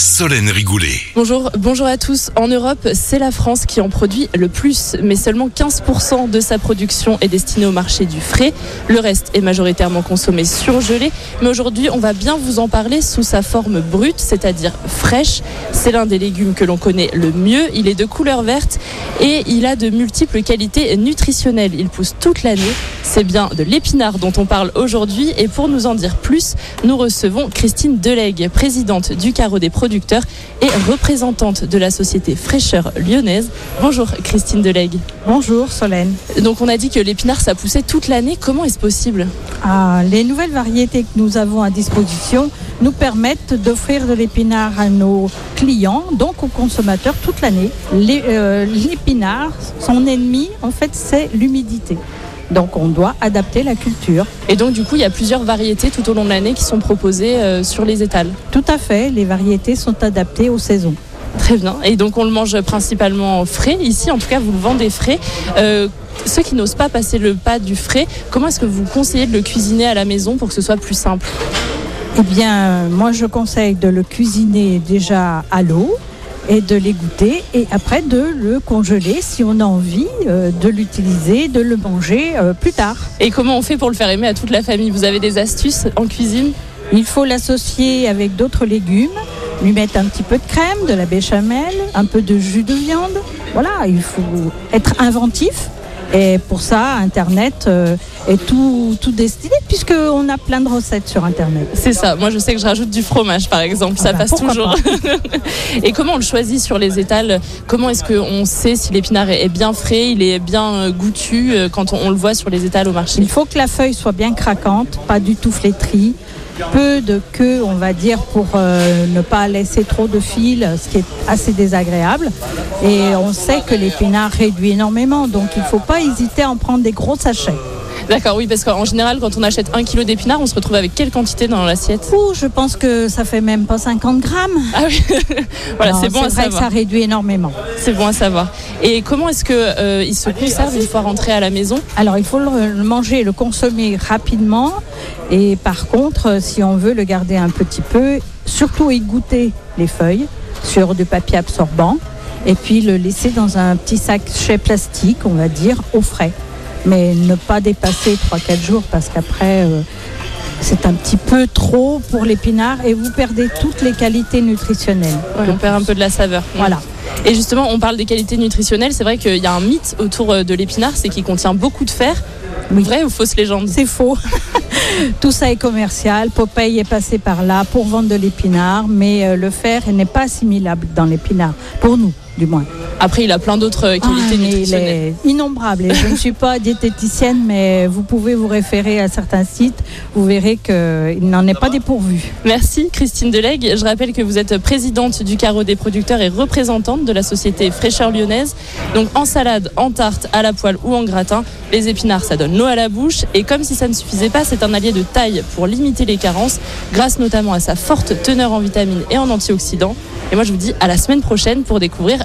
Solène Rigoulet. Bonjour, bonjour à tous. En Europe, c'est la France qui en produit le plus, mais seulement 15% de sa production est destinée au marché du frais. Le reste est majoritairement consommé surgelé. Mais aujourd'hui, on va bien vous en parler sous sa forme brute, c'est-à-dire fraîche. C'est l'un des légumes que l'on connaît le mieux. Il est de couleur verte et il a de multiples qualités nutritionnelles. Il pousse toute l'année. C'est bien de l'épinard dont on parle aujourd'hui. Et pour nous en dire plus, nous recevons Christine Delegue, présidente du Carreau des producteurs et représentante de la société Fraîcheur Lyonnaise. Bonjour Christine Delegue. Bonjour Solène. Donc on a dit que l'épinard ça poussait toute l'année. Comment est-ce possible? Ah, les nouvelles variétés que nous avons à disposition nous permettent d'offrir de l'épinard à nos clients, donc aux consommateurs toute l'année. Euh, L'épinard, son ennemi, en fait, c'est l'humidité. Donc on doit adapter la culture. Et donc du coup il y a plusieurs variétés tout au long de l'année qui sont proposées euh, sur les étals. Tout à fait, les variétés sont adaptées aux saisons. Très bien. Et donc on le mange principalement frais. Ici en tout cas vous le vendez frais. Euh, ceux qui n'osent pas passer le pas du frais, comment est-ce que vous conseillez de le cuisiner à la maison pour que ce soit plus simple? Eh bien, moi je conseille de le cuisiner déjà à l'eau et de l'égoutter et après de le congeler si on a envie euh, de l'utiliser, de le manger euh, plus tard. Et comment on fait pour le faire aimer à toute la famille? Vous avez des astuces en cuisine? Il faut l'associer avec d'autres légumes, lui mettre un petit peu de crème, de la béchamel, un peu de jus de viande. Voilà, il faut être inventif. Et pour ça, Internet euh, est tout, tout destiné puisqu'on a plein de recettes sur Internet. C'est ça. Moi, je sais que je rajoute du fromage, par exemple. Ah ça bah, passe toujours. Et comment on le choisit sur les étals? Comment est-ce qu'on sait si l'épinard est bien frais, il est bien euh, goûtu euh, quand on, on le voit sur les étals au marché? Il faut que la feuille soit bien craquante, pas du tout flétrie. Peu de queue, on va dire, pour euh, ne pas laisser trop de fil, ce qui est assez désagréable. Et on sait que l'épinard réduit énormément, donc il ne faut pas hésiter à en prendre des gros sachets. D'accord, oui, parce qu'en général, quand on achète un kilo d'épinards, on se retrouve avec quelle quantité dans l'assiette? Ouh, je pense que ça fait même pas 50 grammes. Ah oui, voilà, c'est bon à vrai que ça réduit énormément. C'est bon à savoir. Et comment est-ce que euh, il se conserve une fois rentré à la maison? Alors il faut le, le manger, le consommer rapidement. Et par contre, euh, si on veut le garder un petit peu, surtout égoutter les feuilles sur du papier absorbant. Et puis le laisser dans un petit sachet plastique, on va dire, au frais. Mais ne pas dépasser 3-4 jours parce qu'après, euh, c'est un petit peu trop pour l'épinard et vous perdez toutes les qualités nutritionnelles. Ouais, On perd un peu de la saveur. Voilà. Et justement, on parle des qualités nutritionnelles. C'est vrai qu'il y a un mythe autour euh, de l'épinard, c'est qu'il contient beaucoup de fer. Vrai ou fausse légende? C'est faux. Tout ça est commercial. Popeye est passé par là pour vendre de l'épinard, mais euh, le fer n'est pas assimilable dans l'épinard, pour nous du moins. Après, il a plein d'autres euh, qualités Ah, mais il nutritionnelles. est innombrable. Et je ne suis pas diététicienne, mais vous pouvez vous référer à certains sites. Vous verrez qu'il n'en est pas dépourvu. Merci Christine Delegue. Je rappelle que vous êtes présidente du carreau des producteurs et représentante de la société Fraîcheur Lyonnaise. Donc en salade, en tarte, à la poêle ou en gratin, les épinards ça donne l'eau à la bouche. Et comme si ça ne suffisait pas, c'est un allié de taille pour limiter les carences, grâce notamment à sa forte teneur en vitamines et en antioxydants. Et moi je vous dis à la semaine prochaine pour découvrir